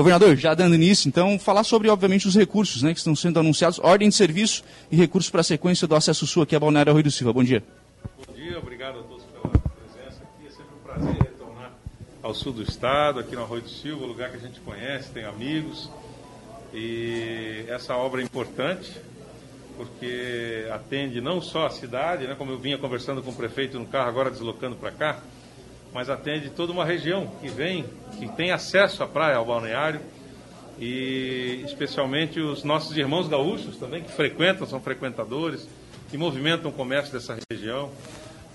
Governador, já dando início, então, falar sobre, obviamente, os recursos né, que estão sendo anunciados, ordem de serviço e recursos para a sequência do acesso sul aqui a Balneário Rui do Silva. Bom dia. Bom dia, obrigado a todos pela presença aqui. É sempre um prazer retornar ao sul do estado, aqui no Arroio do Silva, lugar que a gente conhece, tem amigos. E essa obra é importante, porque atende não só a cidade, né, como eu vinha conversando com o prefeito no carro, agora deslocando para cá, mas atende toda uma região que vem, que tem acesso à praia, ao balneário, e especialmente os nossos irmãos gaúchos também, que frequentam, são frequentadores, e movimentam o comércio dessa região.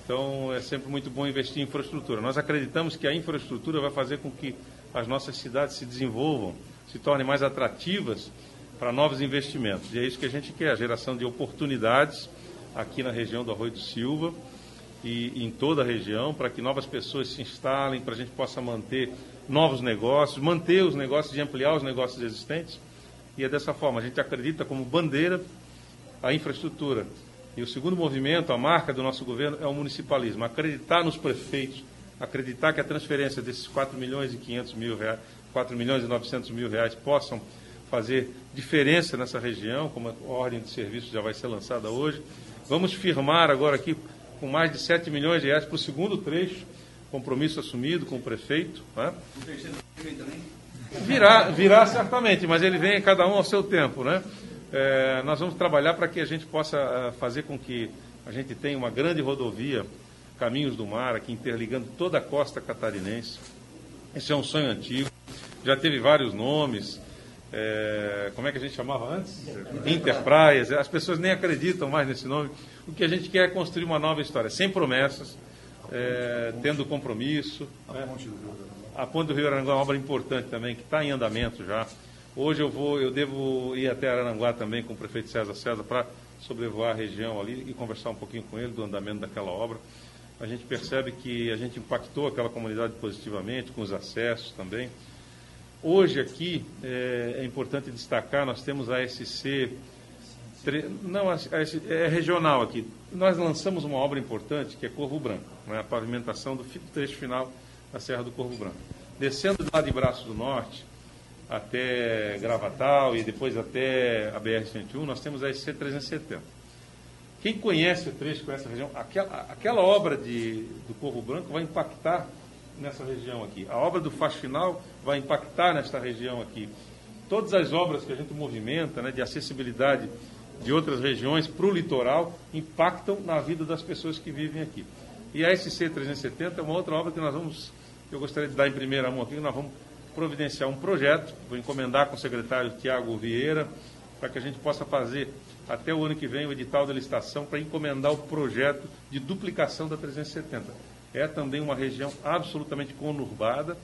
Então é sempre muito bom investir em infraestrutura. Nós acreditamos que a infraestrutura vai fazer com que as nossas cidades se desenvolvam, se tornem mais atrativas para novos investimentos. E é isso que a gente quer, a geração de oportunidades aqui na região do Arroio do Silva e em toda a região, para que novas pessoas se instalem, para a gente possa manter novos negócios, manter os negócios e ampliar os negócios existentes. E é dessa forma, a gente acredita como bandeira a infraestrutura. E o segundo movimento, a marca do nosso governo, é o municipalismo. Acreditar nos prefeitos, acreditar que a transferência desses 4 milhões e 500 mil reais, 4 milhões e 900 mil reais possam fazer diferença nessa região, como a ordem de serviço já vai ser lançada hoje. Vamos firmar agora aqui com mais de 7 milhões de reais para o segundo trecho, compromisso assumido com o prefeito. Né? Virá, virá certamente, mas ele vem cada um ao seu tempo. Né? É, nós vamos trabalhar para que a gente possa é, fazer com que a gente tenha uma grande rodovia, Caminhos do Mar, aqui interligando toda a costa catarinense. Esse é um sonho antigo, já teve vários nomes, é, como é que a gente chamava antes? Interpraias. As pessoas nem acreditam mais nesse nome. O que a gente quer é construir uma nova história, sem promessas, é, tendo compromisso. Né? A Ponte do Rio Aranguá é uma obra importante também, que está em andamento já. Hoje eu vou, eu devo ir até Aranguá também com o prefeito César César para sobrevoar a região ali e conversar um pouquinho com ele do andamento daquela obra. A gente percebe que a gente impactou aquela comunidade positivamente, com os acessos também. Hoje aqui é, é importante destacar, nós temos a SC, não, é regional aqui. Nós lançamos uma obra importante que é Corvo Branco, né, a pavimentação do trecho final da Serra do Corvo Branco. Descendo lá de Braço do Norte até Gravatal e depois até a BR-101, nós temos a SC 370. Quem conhece o trecho, conhece a região, aquela, aquela obra de, do Corvo Branco vai impactar nessa região aqui. A obra do Faxinal vai impactar nesta região aqui. Todas as obras que a gente movimenta, né, de acessibilidade de outras regiões para o litoral, impactam na vida das pessoas que vivem aqui. E a SC 370 é uma outra obra que nós vamos, eu gostaria de dar em primeira mão aqui, nós vamos providenciar um projeto, vou encomendar com o secretário Tiago Vieira, para que a gente possa fazer até o ano que vem o edital da licitação para encomendar o projeto de duplicação da 370 é também uma região absolutamente conurbada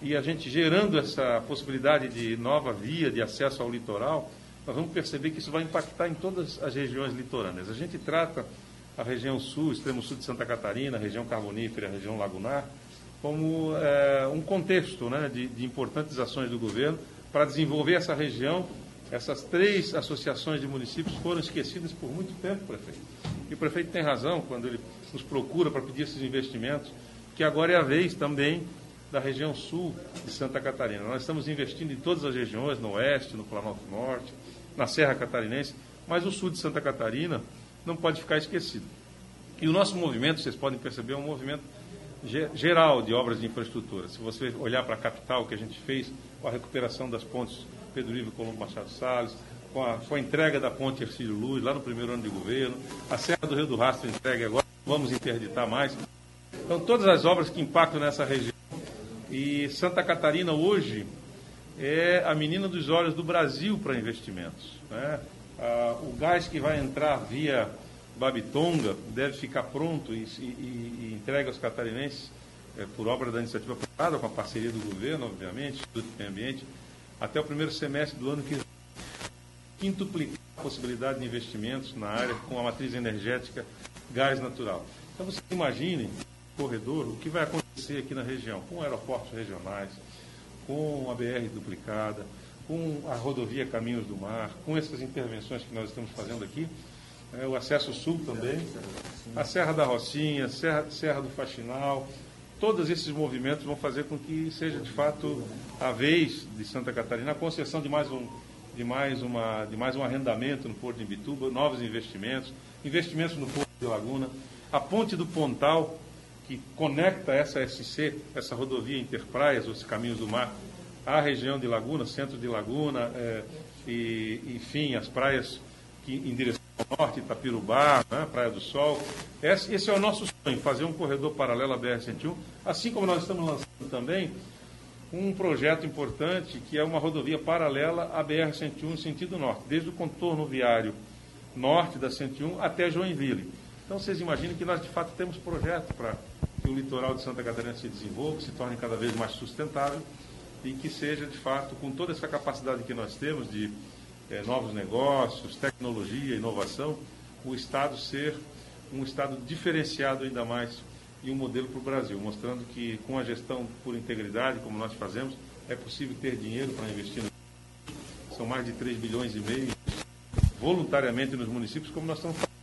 e a gente gerando essa possibilidade de nova via de acesso ao litoral, nós vamos perceber que isso vai impactar em todas as regiões litorâneas. A gente trata a região sul, extremo sul de Santa Catarina, a região carbonífera, a região lagunar, como é, um contexto né, de, de importantes ações do governo para desenvolver essa região. Essas três associações de municípios foram esquecidas por muito tempo, prefeito. E o prefeito tem razão quando ele nos procura para pedir esses investimentos, que agora é a vez também da região sul de Santa Catarina. Nós estamos investindo em todas as regiões, no oeste, no Planalto Norte, na Serra Catarinense, mas o sul de Santa Catarina não pode ficar esquecido. E o nosso movimento, vocês podem perceber, é um movimento geral de obras de infraestrutura. Se você olhar para a capital que a gente fez, com a recuperação das pontes Pedro Ivo Colombo Machado Salles, com a, com a entrega da ponte Ercílio Luz, lá no primeiro ano de governo, a Serra do Rio do Rastro entregue agora, vamos interditar mais. Então, todas as obras que impactam nessa região. E Santa Catarina hoje é a menina dos olhos do Brasil para investimentos. Né? Ah, o gás que vai entrar via Babitonga deve ficar pronto e, e, e entregue aos catarinenses é, por obra da iniciativa privada, com a parceria do governo, obviamente, do Meio Ambiente, até o primeiro semestre do ano que quintuplicar a possibilidade de investimentos na área com a matriz energética gás natural. Então você imagine, corredor, o que vai acontecer aqui na região, com aeroportos regionais, com a BR duplicada, com a rodovia Caminhos do Mar, com essas intervenções que nós estamos fazendo aqui, é, o acesso sul também, a Serra da Rocinha, Serra, Serra do Faxinal, todos esses movimentos vão fazer com que seja de fato a vez de Santa Catarina a concessão de mais um de mais uma de mais um arrendamento no Porto de Imbituba, novos investimentos, investimentos no Porto de Laguna, a ponte do Pontal que conecta essa SC, essa rodovia Interpraias, os caminhos do mar, à região de Laguna, centro de Laguna, é, e enfim as praias que em direção ao norte, Itapirubá, né, Praia do Sol. Esse, esse, é o nosso sonho, fazer um corredor paralelo à BR-101, assim como nós estamos lançando também um projeto importante que é uma rodovia paralela à BR-101 sentido norte, desde o contorno viário norte da 101 até Joinville. Então vocês imaginem que nós de fato temos projeto para que o litoral de Santa Catarina se desenvolva, se torne cada vez mais sustentável e que seja de fato com toda essa capacidade que nós temos de é, novos negócios, tecnologia, inovação, o Estado ser um Estado diferenciado ainda mais e um modelo para o Brasil, mostrando que com a gestão por integridade, como nós fazemos, é possível ter dinheiro para investir. São mais de 3 bilhões e meio voluntariamente nos municípios, como nós estamos fazendo.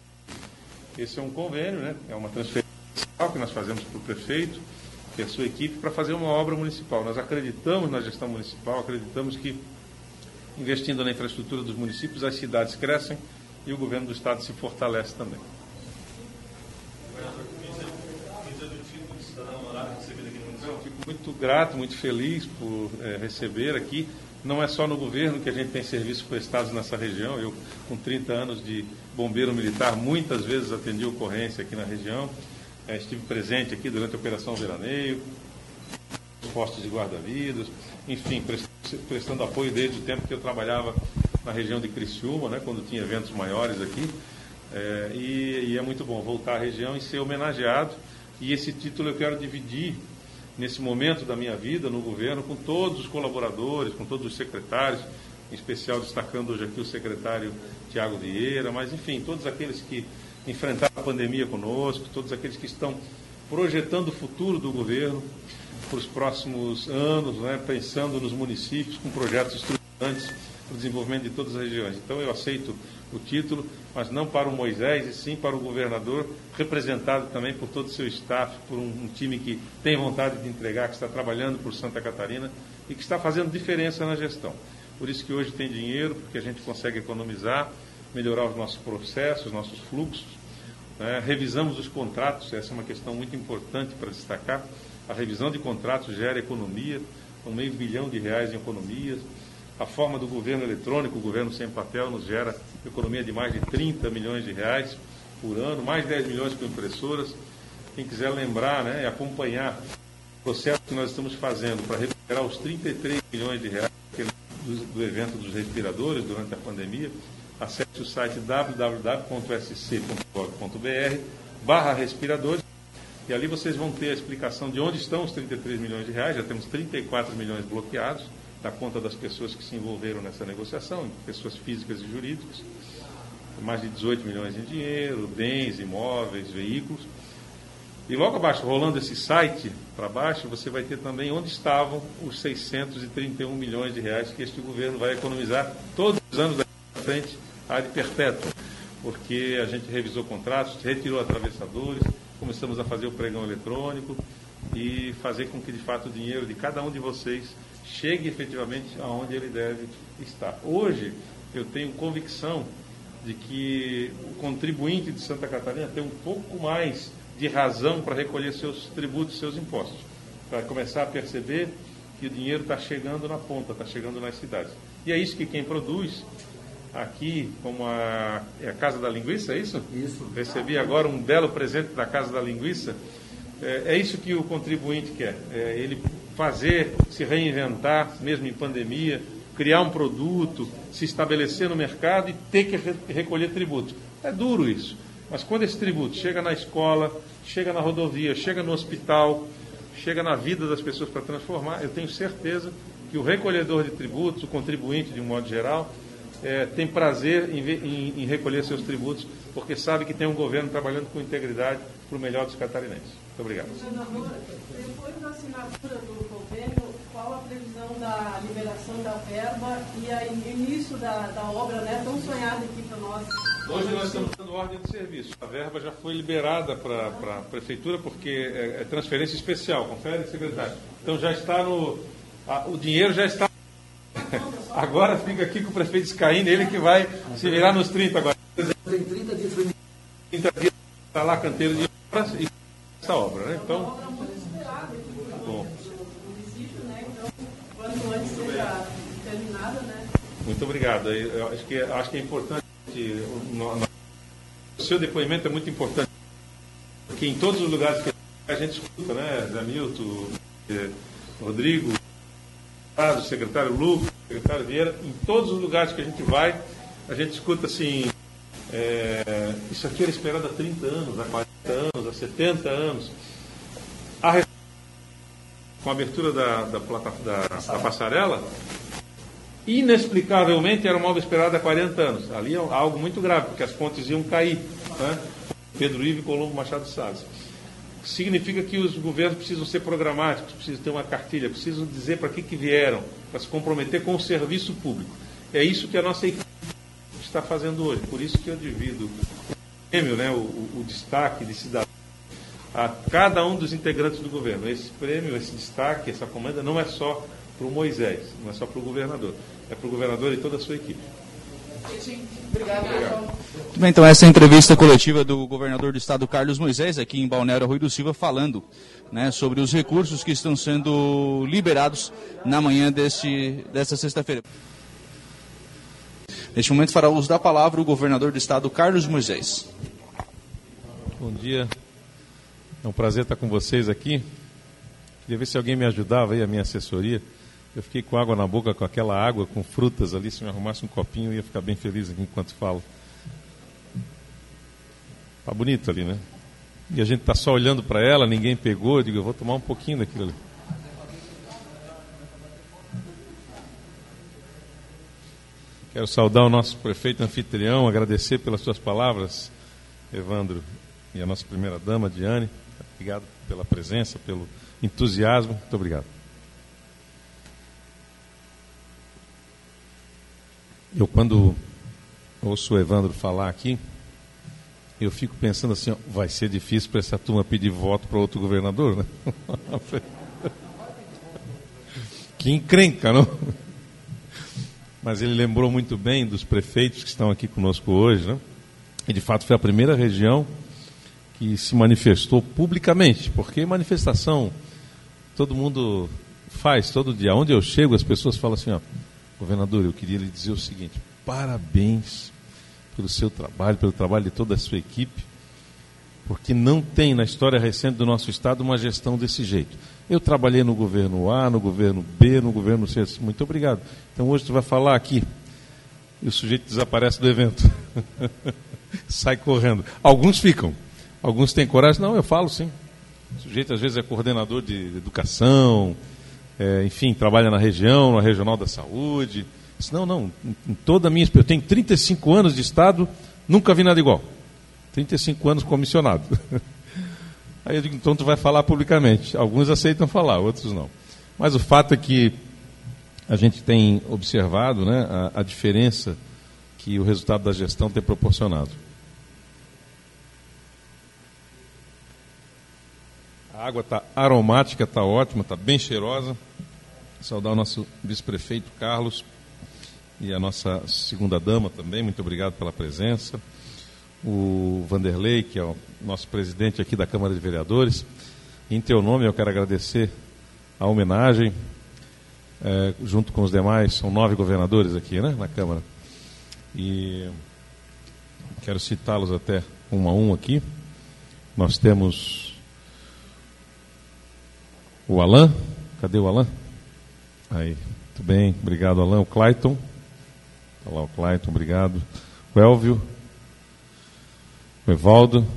Esse é um convênio, né? é uma transferência que nós fazemos para o prefeito e a sua equipe para fazer uma obra municipal. Nós acreditamos na gestão municipal, acreditamos que investindo na infraestrutura dos municípios, as cidades crescem e o governo do estado se fortalece também. fico muito grato, muito feliz por é, receber aqui. Não é só no governo que a gente tem serviços prestados nessa região. Eu, com 30 anos de bombeiro militar, muitas vezes atendi ocorrência aqui na região. É, estive presente aqui durante a Operação Veraneio, postos de guarda-vidas, enfim, prestando apoio desde o tempo que eu trabalhava na região de Criciúma, né, quando tinha eventos maiores aqui. É, e, e, é muito bom voltar à região e ser homenageado. E esse título eu quero dividir nesse momento da minha vida no governo com todos os colaboradores, com todos os secretários, em especial destacando hoje aqui o secretário Tiago Vieira, mas enfim, todos aqueles que enfrentaram a pandemia conosco, todos aqueles que estão projetando o futuro do governo, para os próximos anos, né, pensando nos municípios com projetos estruturantes para o desenvolvimento de todas as regiões. Então eu aceito o título, mas não para o Moisés, e sim para o governador, representado também por todo o seu staff, por um, um time que tem vontade de entregar, que está trabalhando por Santa Catarina e que está fazendo diferença na gestão. Por isso que hoje tem dinheiro, porque a gente consegue economizar, melhorar os nossos processos, os nossos fluxos. Né? Revisamos os contratos, essa é uma questão muito importante para destacar a revisão de contratos gera economia, um meio bilhão de reais em economias. A forma do governo eletrônico, o governo sem papel, nos gera economia de mais de 30 milhões de reais por ano, mais 10 milhões com impressoras. Quem quiser lembrar né, e acompanhar o processo que nós estamos fazendo para recuperar os 33 milhões de reais do evento dos respiradores durante a pandemia, acesse o site www.sc.gov.br barra respiradores e ali vocês vão ter a explicação de onde estão os 33 milhões de reais. Já temos 34 milhões bloqueados, da conta das pessoas que se envolveram nessa negociação, pessoas físicas e jurídicas. Mais de 18 milhões em dinheiro, bens, imóveis, veículos. E logo abaixo, rolando esse site para baixo, você vai ter também onde estavam os 631 milhões de reais que este governo vai economizar todos os anos para frente, a de perpétua. Porque a gente revisou contratos, retirou atravessadores, começamos a fazer o pregão eletrônico e fazer com que, de fato, o dinheiro de cada um de vocês chegue efetivamente aonde ele deve estar. Hoje, eu tenho convicção de que o contribuinte de Santa Catarina tem um pouco mais de razão para recolher seus tributos, seus impostos, para começar a perceber que o dinheiro está chegando na ponta, está chegando nas cidades. E é isso que quem produz aqui como a, é a Casa da Linguiça, é isso? Isso. Recebi agora um belo presente da Casa da Linguiça. É, é isso que o contribuinte quer, é ele fazer, se reinventar, mesmo em pandemia, criar um produto, se estabelecer no mercado e ter que re recolher tributo. É duro isso, mas quando esse tributo chega na escola, chega na rodovia, chega no hospital, chega na vida das pessoas para transformar, eu tenho certeza que o recolhedor de tributos, o contribuinte de um modo geral, é, tem prazer em, em, em, recolher seus tributos, porque sabe que tem um governo trabalhando com integridade para o melhor dos catarinenses. Muito obrigado. Depois da assinatura do qual a previsão da liberação da verba e o início da, da obra né, tão sonhada aqui para nós? Hoje nós estamos dando ordem de serviço. A verba já foi liberada para a prefeitura porque é, é, transferência especial. Confere, secretário? Então já está no. A, o dinheiro já está. Agora fica aqui com o prefeito Scaíne, ele que vai se virar nos 30 agora. Tem 30 dias. 30 dias está lá canteiro de obras e essa obra, né? Então. Bom. Muito obrigado. Eu acho que, acho que é importante. O seu depoimento é muito importante. Porque em todos os lugares que a gente escuta, né? Zé Milton, eh, Rodrigo, o secretário Lucas, o secretário Vieira, em todos os lugares que a gente vai, a gente escuta assim, é, isso aqui era esperado há 30 anos, há 40 anos, há 70 anos. Com a abertura da, da, da, da passarela, inexplicavelmente era uma obra esperada há 40 anos. Ali é algo muito grave, porque as pontes iam cair. Né? Pedro Ivo e Colombo Machado Salles. Significa que os governos precisam ser programáticos, precisam ter uma cartilha, precisam dizer para que, que vieram, para se comprometer com o serviço público. É isso que a nossa equipe está fazendo hoje. Por isso que eu divido o prêmio, né, o, o destaque de cidadão a cada um dos integrantes do governo. Esse prêmio, esse destaque, essa comanda não é só para o Moisés, não é só para o governador, é para o governador e toda a sua equipe. Obrigado. Muito bem, então essa é a entrevista coletiva do governador do estado, Carlos Moisés, aqui em Balneário Rui do Silva, falando né, sobre os recursos que estão sendo liberados na manhã deste, desta sexta-feira. Neste momento fará uso da palavra o governador do estado, Carlos Moisés. Bom dia, é um prazer estar com vocês aqui. Queria ver se alguém me ajudava aí, a minha assessoria. Eu fiquei com água na boca, com aquela água, com frutas ali. Se me arrumasse um copinho, eu ia ficar bem feliz aqui enquanto falo. Tá bonito ali, né? E a gente tá só olhando para ela, ninguém pegou. Eu digo, eu vou tomar um pouquinho daquilo ali. Quero saudar o nosso prefeito anfitrião, agradecer pelas suas palavras, Evandro e a nossa primeira dama, Diane. Obrigado pela presença, pelo entusiasmo. Muito obrigado. Eu, quando ouço o Evandro falar aqui, eu fico pensando assim: ó, vai ser difícil para essa turma pedir voto para outro governador, né? que encrenca, não? Mas ele lembrou muito bem dos prefeitos que estão aqui conosco hoje, né? E de fato foi a primeira região que se manifestou publicamente, porque manifestação todo mundo faz todo dia. Onde eu chego, as pessoas falam assim: ó, governador, eu queria lhe dizer o seguinte: parabéns pelo seu trabalho, pelo trabalho de toda a sua equipe, porque não tem na história recente do nosso estado uma gestão desse jeito. Eu trabalhei no governo A, no governo B, no governo C. Muito obrigado. Então hoje tu vai falar aqui e o sujeito desaparece do evento. Sai correndo. Alguns ficam. Alguns têm coragem? Não, eu falo sim. O sujeito às vezes é coordenador de educação, é, enfim, trabalha na região, na regional da saúde. Disse, não, não, em toda a minha eu tenho 35 anos de Estado, nunca vi nada igual. 35 anos comissionado. Aí eu digo, então tu vai falar publicamente. Alguns aceitam falar, outros não. Mas o fato é que a gente tem observado né, a, a diferença que o resultado da gestão tem proporcionado. Água está aromática, está ótima, está bem cheirosa. Saudar o nosso vice-prefeito Carlos e a nossa segunda dama também, muito obrigado pela presença. O Vanderlei, que é o nosso presidente aqui da Câmara de Vereadores. Em teu nome, eu quero agradecer a homenagem, é, junto com os demais, são nove governadores aqui né, na Câmara. E quero citá-los até um a um aqui. Nós temos o Alain, cadê o Alain? Aí, muito bem, obrigado Alain. O Clayton, está lá o Clayton, obrigado. O Elvio, o Evaldo, muito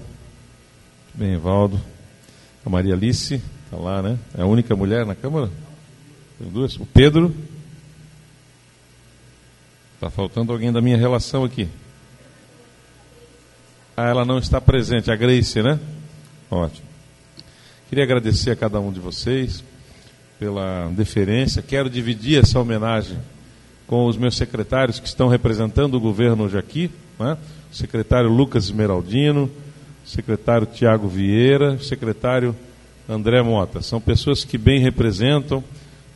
bem, Evaldo. A Maria Alice, está lá, né? É a única mulher na Câmara? Tem duas. O Pedro. Está faltando alguém da minha relação aqui. Ah, ela não está presente, a Grace, né? Ótimo. Queria agradecer a cada um de vocês pela deferência. Quero dividir essa homenagem com os meus secretários que estão representando o governo hoje aqui, né? o secretário Lucas Esmeraldino, o secretário Tiago Vieira, o secretário André Mota. São pessoas que bem representam.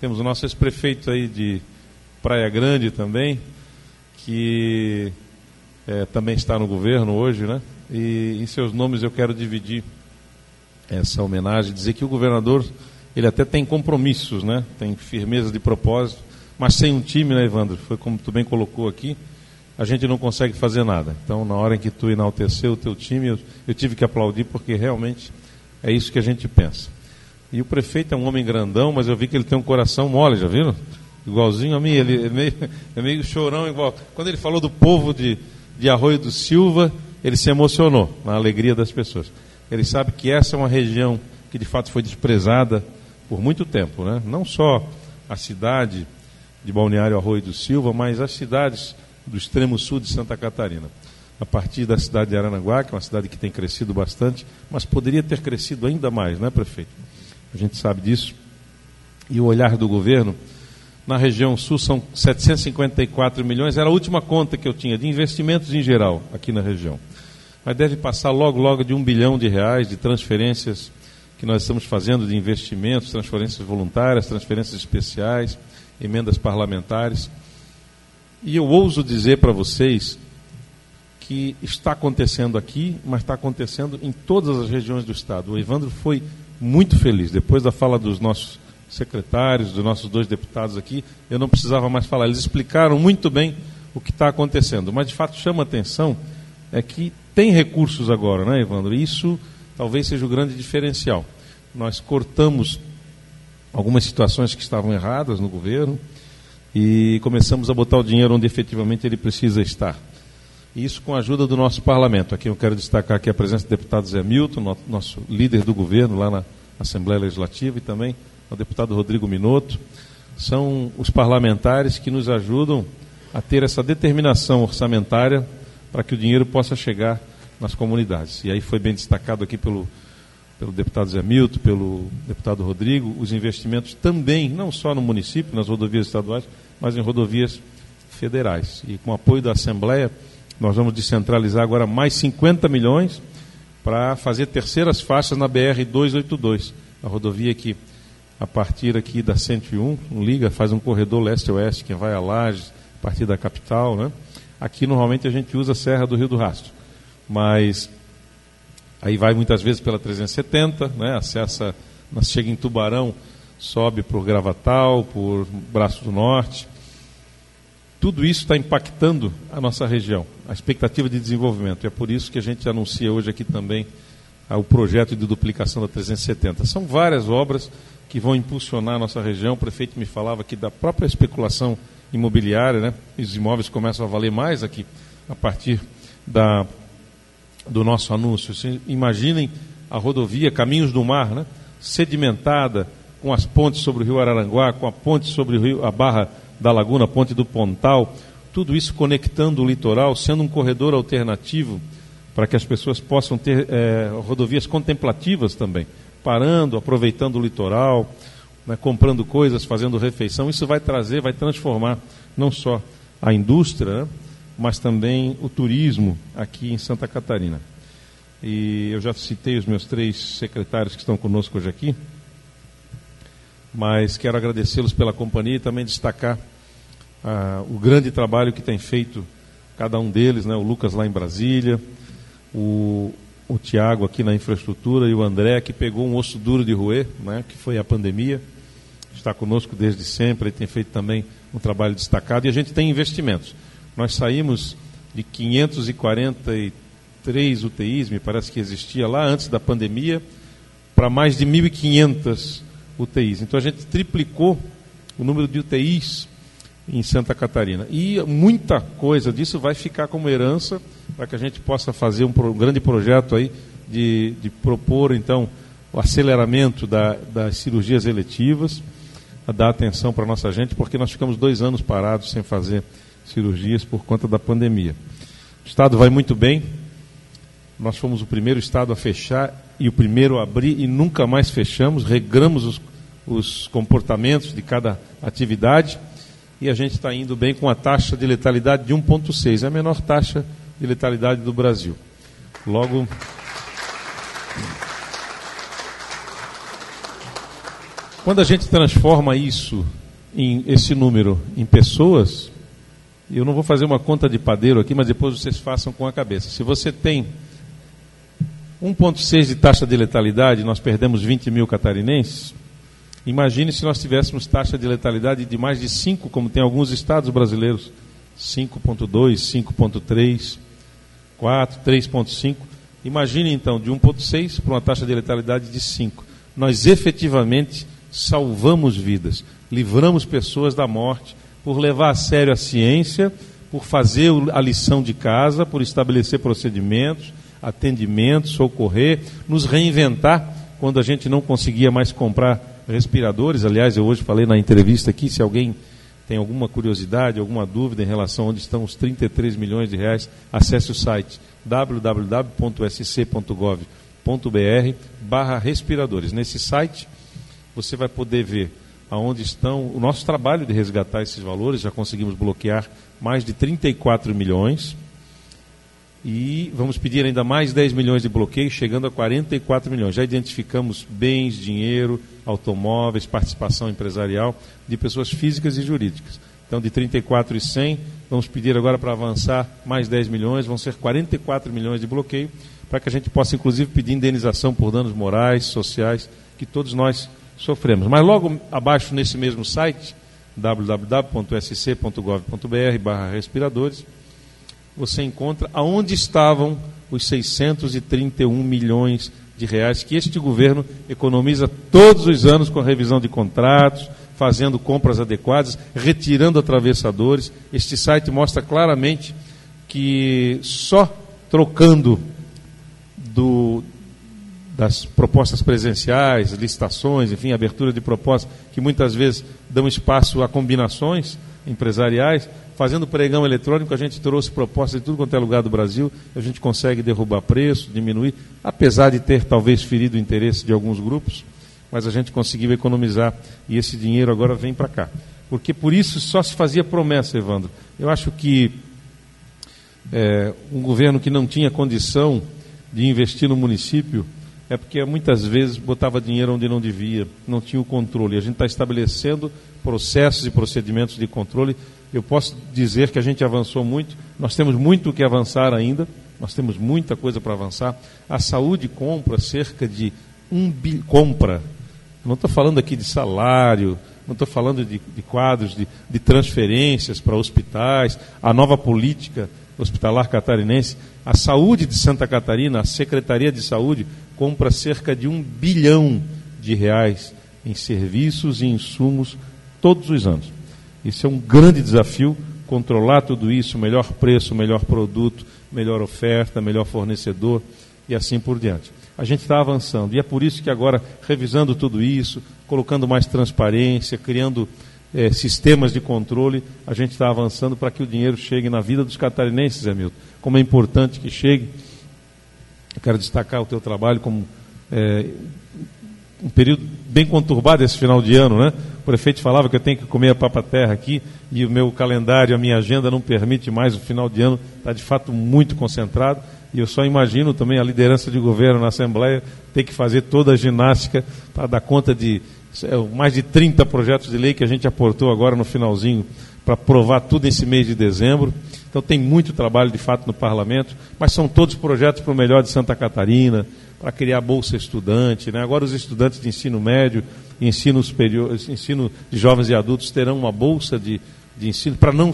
Temos o nosso ex-prefeito aí de Praia Grande também, que é, também está no governo hoje, né? E em seus nomes eu quero dividir essa homenagem, dizer que o governador ele até tem compromissos, né? Tem firmeza de propósito, mas sem um time, né, Evandro? Foi como tu bem colocou aqui, a gente não consegue fazer nada. Então, na hora em que tu enalteceu o teu time, eu, eu tive que aplaudir porque realmente é isso que a gente pensa. E o prefeito é um homem grandão, mas eu vi que ele tem um coração mole, já viram? Igualzinho a mim, ele é meio, é meio chorão igual. Quando ele falou do povo de, de Arroio do Silva, ele se emocionou na alegria das pessoas. Ele sabe que essa é uma região que de fato foi desprezada por muito tempo, né? Não só a cidade de Balneário Arroio do Silva, mas as cidades do extremo sul de Santa Catarina. A partir da cidade de Aranaguá, que é uma cidade que tem crescido bastante, mas poderia ter crescido ainda mais, não é, prefeito? A gente sabe disso. E o olhar do governo, na região sul são 754 milhões, era a última conta que eu tinha de investimentos em geral aqui na região. Mas deve passar logo, logo de um bilhão de reais de transferências que nós estamos fazendo de investimentos, transferências voluntárias, transferências especiais, emendas parlamentares. E eu ouso dizer para vocês que está acontecendo aqui, mas está acontecendo em todas as regiões do Estado. O Evandro foi muito feliz. Depois da fala dos nossos secretários, dos nossos dois deputados aqui, eu não precisava mais falar. Eles explicaram muito bem o que está acontecendo. Mas, de fato, chama atenção é que tem recursos agora, né, Evandro? Isso talvez seja o grande diferencial. Nós cortamos algumas situações que estavam erradas no governo e começamos a botar o dinheiro onde efetivamente ele precisa estar. Isso com a ajuda do nosso parlamento. Aqui eu quero destacar aqui a presença do deputado Zé Milton, nosso líder do governo lá na Assembleia Legislativa, e também o deputado Rodrigo Minotto. São os parlamentares que nos ajudam a ter essa determinação orçamentária para que o dinheiro possa chegar nas comunidades. E aí foi bem destacado aqui pelo, pelo deputado Zé Milton, pelo deputado Rodrigo, os investimentos também, não só no município, nas rodovias estaduais, mas em rodovias federais. E com o apoio da Assembleia, nós vamos descentralizar agora mais 50 milhões para fazer terceiras faixas na BR 282, a rodovia que a partir aqui da 101 liga, faz um corredor leste-oeste, quem vai a Lages, a partir da capital, né? Aqui normalmente a gente usa a Serra do Rio do Rastro, mas aí vai muitas vezes pela 370, né? Acessa, chega em Tubarão, sobe por Gravatal, por Braço do Norte, tudo isso está impactando a nossa região, a expectativa de desenvolvimento. E é por isso que a gente anuncia hoje aqui também ah, o projeto de duplicação da 370. São várias obras que vão impulsionar a nossa região. O prefeito me falava aqui da própria especulação imobiliária, né? os imóveis começam a valer mais aqui a partir da, do nosso anúncio. imaginem a rodovia Caminhos do Mar, né? sedimentada, com as pontes sobre o rio Araranguá, com a ponte sobre o rio, a barra da Laguna, Ponte do Pontal, tudo isso conectando o litoral, sendo um corredor alternativo para que as pessoas possam ter é, rodovias contemplativas também, parando, aproveitando o litoral, né, comprando coisas, fazendo refeição. Isso vai trazer, vai transformar não só a indústria, né, mas também o turismo aqui em Santa Catarina. E eu já citei os meus três secretários que estão conosco hoje aqui mas quero agradecê-los pela companhia e também destacar ah, o grande trabalho que tem feito cada um deles, né? o Lucas lá em Brasília, o, o Tiago aqui na infraestrutura e o André que pegou um osso duro de roer, né? que foi a pandemia, está conosco desde sempre e tem feito também um trabalho destacado e a gente tem investimentos. Nós saímos de 543 UTIs, me parece que existia lá antes da pandemia, para mais de 1.500 UTIs. Então a gente triplicou o número de UTIs em Santa Catarina. E muita coisa disso vai ficar como herança para que a gente possa fazer um, um grande projeto aí de, de, propor, então, o aceleramento da, das cirurgias eletivas, a dar atenção para a nossa gente, porque nós ficamos dois anos parados sem fazer cirurgias por conta da pandemia. O Estado vai muito bem, nós fomos o primeiro Estado a fechar e o primeiro a abrir e nunca mais fechamos, regramos os, os comportamentos de cada atividade e a gente está indo bem com a taxa de letalidade de 1,6, é a menor taxa de letalidade do Brasil. Logo. Quando a gente transforma isso, em, esse número, em pessoas, eu não vou fazer uma conta de padeiro aqui, mas depois vocês façam com a cabeça. Se você tem 1,6 de taxa de letalidade, nós perdemos 20 mil catarinenses. Imagine se nós tivéssemos taxa de letalidade de mais de 5, como tem alguns estados brasileiros. 5,2, 5,3, 4, 3,5. Imagine então de 1,6 para uma taxa de letalidade de 5. Nós efetivamente salvamos vidas, livramos pessoas da morte por levar a sério a ciência, por fazer a lição de casa, por estabelecer procedimentos atendimento, socorrer, nos reinventar quando a gente não conseguia mais comprar respiradores. Aliás, eu hoje falei na entrevista aqui, se alguém tem alguma curiosidade, alguma dúvida em relação a onde estão os 33 milhões de reais, acesse o site www.sc.gov.br barra respiradores. Nesse site você vai poder ver aonde estão o nosso trabalho de resgatar esses valores, já conseguimos bloquear mais de 34 milhões e vamos pedir ainda mais 10 milhões de bloqueio, chegando a 44 milhões. Já identificamos bens, dinheiro, automóveis, participação empresarial de pessoas físicas e jurídicas. Então, de 34 e 100, vamos pedir agora para avançar mais 10 milhões, vão ser 44 milhões de bloqueio, para que a gente possa, inclusive, pedir indenização por danos morais, sociais, que todos nós sofremos. Mas logo abaixo, nesse mesmo site, www.sc.gov.br respiradores, você encontra aonde estavam os 631 milhões de reais que este governo economiza todos os anos com a revisão de contratos, fazendo compras adequadas, retirando atravessadores. Este site mostra claramente que só trocando do, das propostas presenciais, licitações, enfim, abertura de propostas, que muitas vezes dão espaço a combinações empresariais, Fazendo pregão eletrônico, a gente trouxe propostas de tudo quanto é lugar do Brasil, a gente consegue derrubar preço, diminuir, apesar de ter talvez ferido o interesse de alguns grupos, mas a gente conseguiu economizar e esse dinheiro agora vem para cá. Porque por isso só se fazia promessa, Evandro. Eu acho que é, um governo que não tinha condição de investir no município é porque muitas vezes botava dinheiro onde não devia, não tinha o controle. A gente está estabelecendo processos e procedimentos de controle eu posso dizer que a gente avançou muito, nós temos muito que avançar ainda, nós temos muita coisa para avançar. A saúde compra cerca de um bilhão. Compra. Não estou falando aqui de salário, não estou falando de, de quadros de, de transferências para hospitais, a nova política hospitalar catarinense. A saúde de Santa Catarina, a Secretaria de Saúde, compra cerca de um bilhão de reais em serviços e insumos todos os anos. Isso é um grande desafio, controlar tudo isso, melhor preço, melhor produto, melhor oferta, melhor fornecedor e assim por diante. A gente está avançando e é por isso que agora, revisando tudo isso, colocando mais transparência, criando é, sistemas de controle, a gente está avançando para que o dinheiro chegue na vida dos catarinenses, Hamilton. Como é importante que chegue. Eu quero destacar o teu trabalho como é, um período bem conturbado esse final de ano, né? O prefeito falava que eu tenho que comer a papa terra aqui e o meu calendário, a minha agenda não permite mais. O final de ano está de fato muito concentrado e eu só imagino também a liderança de governo na Assembleia ter que fazer toda a ginástica para dar conta de é, mais de 30 projetos de lei que a gente aportou agora no finalzinho para aprovar tudo esse mês de dezembro. Então tem muito trabalho de fato no parlamento, mas são todos projetos para o melhor de Santa Catarina, para criar bolsa estudante. Né? Agora os estudantes de ensino médio ensino superior, ensino de jovens e adultos terão uma bolsa de, de ensino para não,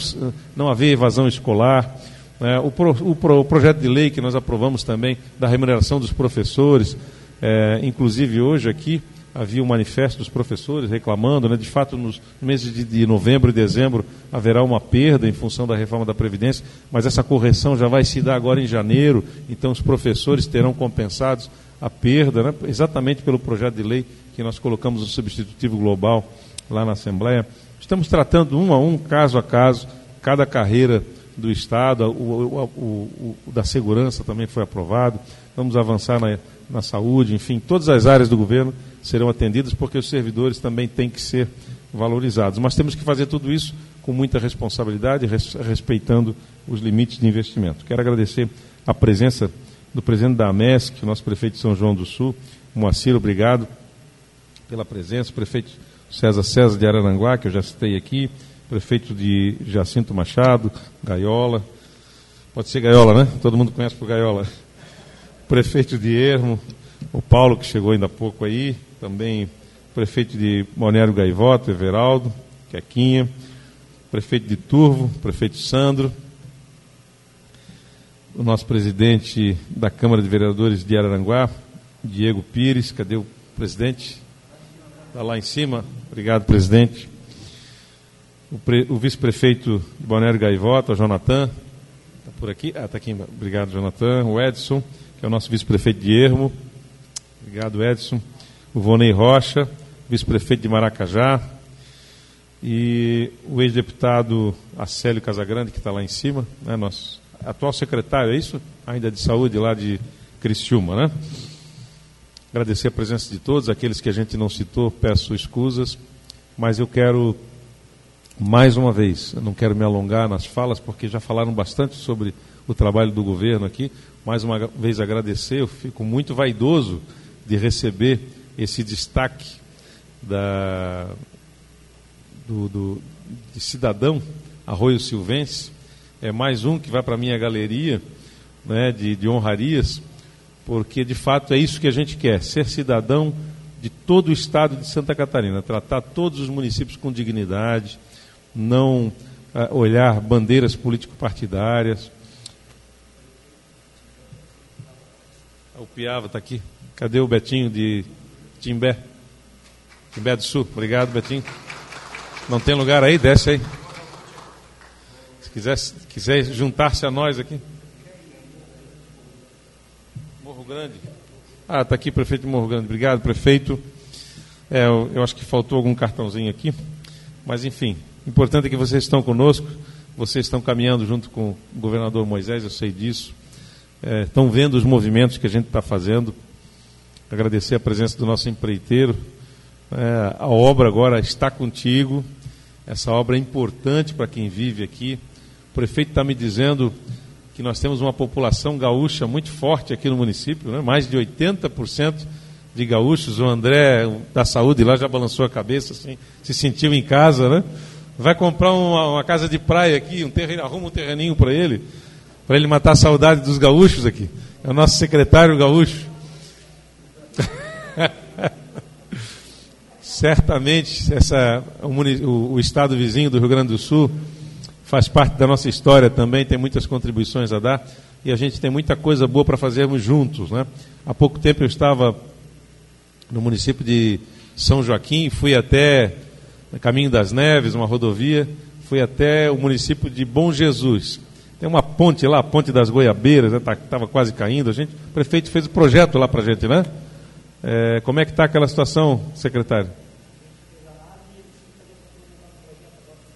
não haver evasão escolar. Né? O, pro, o, pro, o, projeto de lei que nós aprovamos também da remuneração dos professores, é, inclusive hoje aqui havia um manifesto dos professores reclamando, né, de fato, nos meses de, novembro e dezembro haverá uma perda em função da reforma da Previdência, mas essa correção já vai se dar agora em janeiro, então os professores terão compensados a perda, né, exatamente pelo projeto de lei que nós colocamos no substitutivo global lá na Assembleia. Estamos tratando um a um, caso a caso, cada carreira do Estado, o, o, o, o da segurança também foi aprovado, vamos avançar na, na saúde, enfim, todas as áreas do governo serão atendidas, porque os servidores também têm que ser valorizados. Mas temos que fazer tudo isso com muita responsabilidade, respeitando os limites de investimento. Quero agradecer a presença do presidente da AMESC, nosso prefeito de São João do Sul, Moacir, obrigado pela presença, o prefeito César César de Araranguá, que eu já citei aqui, prefeito de Jacinto Machado, Gaiola, pode ser Gaiola, né? Todo mundo conhece por Gaiola. Prefeito de Ermo, o Paulo, que chegou ainda há pouco aí, também prefeito de Balneário Gaivota, Everaldo, Quequinha, prefeito de Turvo, prefeito Sandro, o nosso presidente da Câmara de Vereadores de Araranguá, Diego Pires, cadê o presidente? Está lá em cima. Obrigado, presidente. O, pre... o vice-prefeito de Balneário Gaivota, Jonathan. Está por aqui? Ah, está aqui. Obrigado, Jonathan. O Edson, que é o nosso vice-prefeito de Ermo. Obrigado, Edson. O Vonei Rocha, vice-prefeito de Maracajá. E o ex-deputado Acélio Casagrande, que está lá em cima, né, nosso atual secretário, é isso? Ainda de saúde lá de Criciúma, né? Agradecer a presença de todos, aqueles que a gente não citou, peço escusas, mas eu quero, mais uma vez, não quero me alongar nas falas, porque já falaram bastante sobre o trabalho do governo aqui, mais uma vez agradecer, eu fico muito vaidoso de receber esse destaque da, do, do, de cidadão Arroio Silvense, é mais um que vai para a minha galeria né, de, de honrarias, porque de fato é isso que a gente quer: ser cidadão de todo o estado de Santa Catarina, tratar todos os municípios com dignidade, não uh, olhar bandeiras político-partidárias. O Piava está aqui. Cadê o Betinho de Timbé? Timbé do Sul. Obrigado, Betinho. Não tem lugar aí? Desce aí. Se quiser, quiser juntar-se a nós aqui. Morro Grande. Ah, está aqui prefeito de Morro Grande. Obrigado, prefeito. É, eu, eu, acho que faltou algum cartãozinho aqui. Mas, enfim, importante é que vocês estão conosco. Vocês estão caminhando junto com o governador Moisés, eu sei disso. É, estão vendo os movimentos que a gente está fazendo. Agradecer a presença do nosso empreiteiro. É, a obra agora está contigo. Essa obra é importante para quem vive aqui. O prefeito está me dizendo que nós temos uma população gaúcha muito forte aqui no município, né? mais de 80% de gaúchos. O André da Saúde lá já balançou a cabeça, assim, se sentiu em casa, né? Vai comprar uma, uma casa de praia aqui, um terreno, arruma um terreninho para ele, para ele matar a saudade dos gaúchos aqui. É o nosso secretário gaúcho. Certamente essa, o, o, estado vizinho do Rio Grande do Sul faz parte da nossa história também, tem muitas contribuições a dar e a gente tem muita coisa boa para fazermos juntos. Né? Há pouco tempo eu estava no município de São Joaquim, fui até Caminho das Neves, uma rodovia, fui até o município de Bom Jesus. Tem uma ponte lá, a ponte das Goiabeiras, estava né? tá, quase caindo. A gente, o prefeito fez o projeto lá para a gente, né? É, como é que está aquela situação, secretário?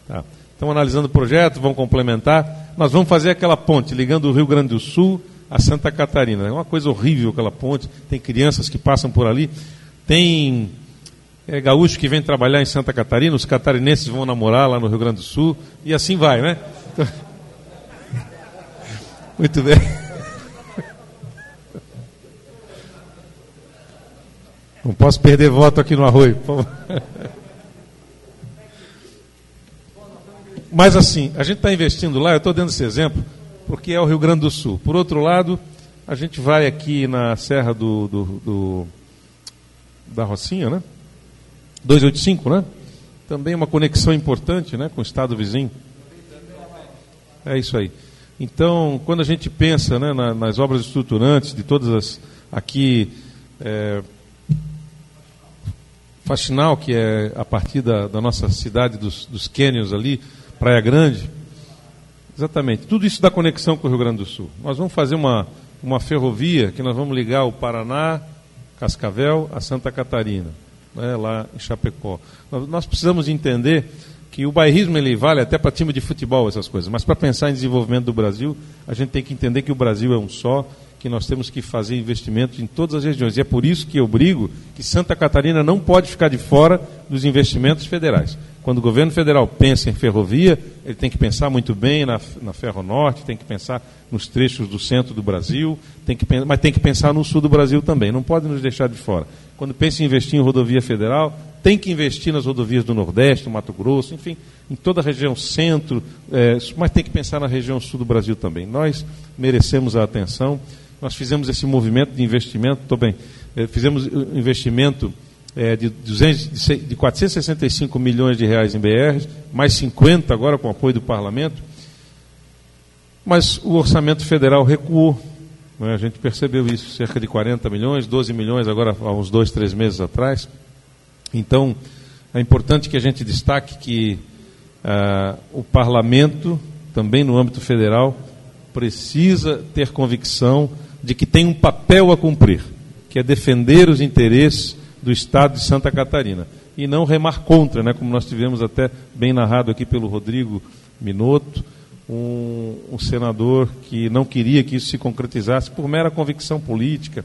Tá. Estão analisando o projeto, vão complementar. Nós vamos fazer aquela ponte ligando o Rio Grande do Sul a Santa Catarina. É uma coisa horrível aquela ponte. Tem crianças que passam por ali. Tem é, gaúcho que vem trabalhar em Santa Catarina, os catarinenses vão namorar lá no Rio Grande do Sul. E assim vai, né? Então... Muito bem. Não posso perder voto aqui no arroio, por favor. Mas assim, a gente está investindo lá, eu estou dando esse exemplo, porque é o Rio Grande do Sul. Por outro lado, a gente vai aqui na Serra do, do, do da Rocinha, né? 285, né? Também uma conexão importante né, com o estado vizinho. É isso aí. Então, quando a gente pensa né, na, nas obras estruturantes de todas as aqui é, Faxinal, que é a partir da, da nossa cidade dos, dos cânions ali, Praia Grande. Exatamente. Tudo isso dá conexão com o Rio Grande do Sul. Nós vamos fazer uma, uma ferrovia que nós vamos ligar o Paraná, Cascavel, a Santa Catarina, né, lá em Chapecó. Nós, precisamos entender que o bairrismo ele vale até para time de futebol, essas coisas, mas para pensar em desenvolvimento do Brasil, a gente tem que entender que o Brasil é um só, que nós temos que fazer investimentos em todas as regiões. E é por isso que eu brigo que Santa Catarina não pode ficar de fora dos investimentos federais. Quando o governo federal pensa em ferrovia, ele tem que pensar muito bem na, na Ferro Norte, tem que pensar nos trechos do centro do Brasil, tem que, mas tem que pensar no sul do Brasil também, não pode nos deixar de fora. Quando pensa em investir em rodovia federal, tem que investir nas rodovias do Nordeste, no Mato Grosso, enfim, em toda a região centro, é, mas tem que pensar na região sul do Brasil também. Nós merecemos a atenção nós fizemos esse movimento de investimento, estou bem, eh, fizemos investimento é, de, 200, de 465 milhões de reais em BRs, mais 50 agora com apoio do parlamento, mas o orçamento federal recuou. Né? A gente percebeu isso, cerca de 40 milhões, 12 milhões agora há uns dois, três meses atrás. Então, é importante que a gente destaque que ah, o parlamento, também no âmbito federal, precisa ter convicção de que tem um papel a cumprir, que é defender os interesses do Estado de Santa Catarina. E não remar contra, né, como nós tivemos até bem narrado aqui pelo Rodrigo Minotto, um, um senador que não queria que isso se concretizasse por mera convicção política,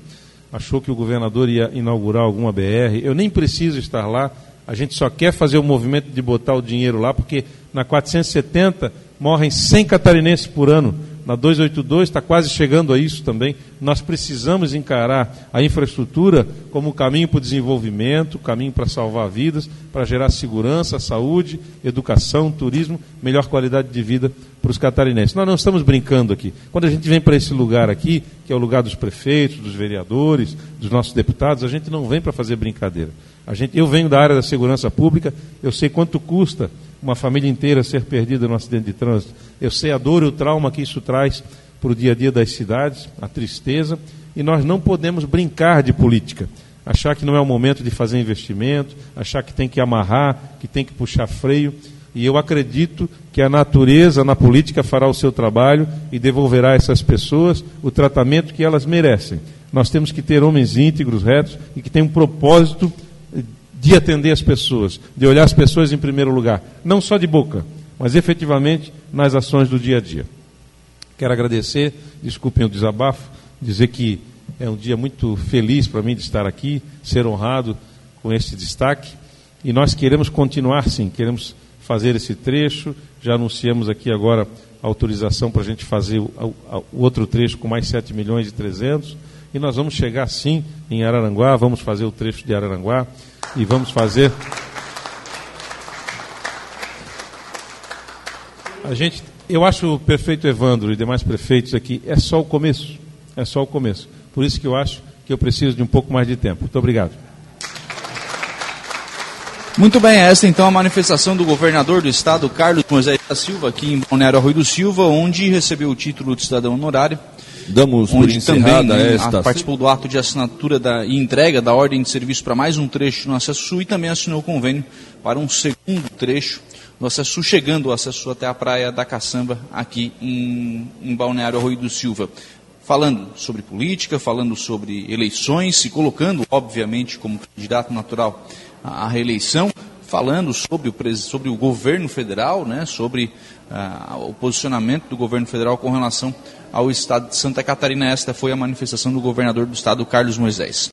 achou que o governador ia inaugurar alguma BR. Eu nem preciso estar lá, a gente só quer fazer o movimento de botar o dinheiro lá, porque na 470 morrem 100 catarinenses por ano na 282 está quase chegando a isso também. Nós precisamos encarar a infraestrutura como caminho para o desenvolvimento, caminho para salvar vidas, para gerar segurança, saúde, educação, turismo, melhor qualidade de vida para os catarinenses. Nós não estamos brincando aqui. Quando a gente vem para esse lugar aqui, que é o lugar dos prefeitos, dos vereadores, dos nossos deputados, a gente não vem para fazer brincadeira. A gente, eu venho da área da segurança pública, eu sei quanto custa uma família inteira ser perdida num acidente de trânsito. Eu sei a dor e o trauma que isso traz para o dia a dia das cidades, a tristeza, e nós não podemos brincar de política. Achar que não é o momento de fazer investimento, achar que tem que amarrar, que tem que puxar freio. E eu acredito que a natureza na política fará o seu trabalho e devolverá a essas pessoas o tratamento que elas merecem. Nós temos que ter homens íntegros, retos e que têm um propósito de atender as pessoas, de olhar as pessoas em primeiro lugar, não só de boca, mas efetivamente nas ações do dia a dia. Quero agradecer, desculpem o desabafo, dizer que é um dia muito feliz para mim de estar aqui, ser honrado com este destaque. E nós queremos continuar sim, queremos fazer esse trecho. Já anunciamos aqui agora a autorização para a gente fazer o, o, outro trecho com mais 7 milhões e 300. E nós vamos chegar sim em Araranguá, vamos fazer o trecho de Araranguá e vamos fazer. A gente, eu acho o prefeito Evandro e demais prefeitos aqui é só o começo, é só o começo. Por isso que eu acho que eu preciso de um pouco mais de tempo. Muito obrigado. Muito bem, esta então a manifestação do governador do estado, Carlos Moisés da Silva, aqui em Balneário Arroio do Silva, onde recebeu o título de cidadão honorário Damos por encerrada também, esta. Participou do ato de assinatura da, e entrega da ordem de serviço para mais um trecho no acesso sul e também assinou o convênio para um segundo trecho no acesso sul, chegando o acesso sul até a praia da Caçamba, aqui em, em Balneário Arroio do Silva. Falando sobre política, falando sobre eleições, se colocando, obviamente, como candidato natural à reeleição, falando sobre o, sobre o governo federal, né, sobre uh, o posicionamento do governo federal com relação ao estado de Santa Catarina. Esta foi a manifestação do governador do estado, Carlos Moisés.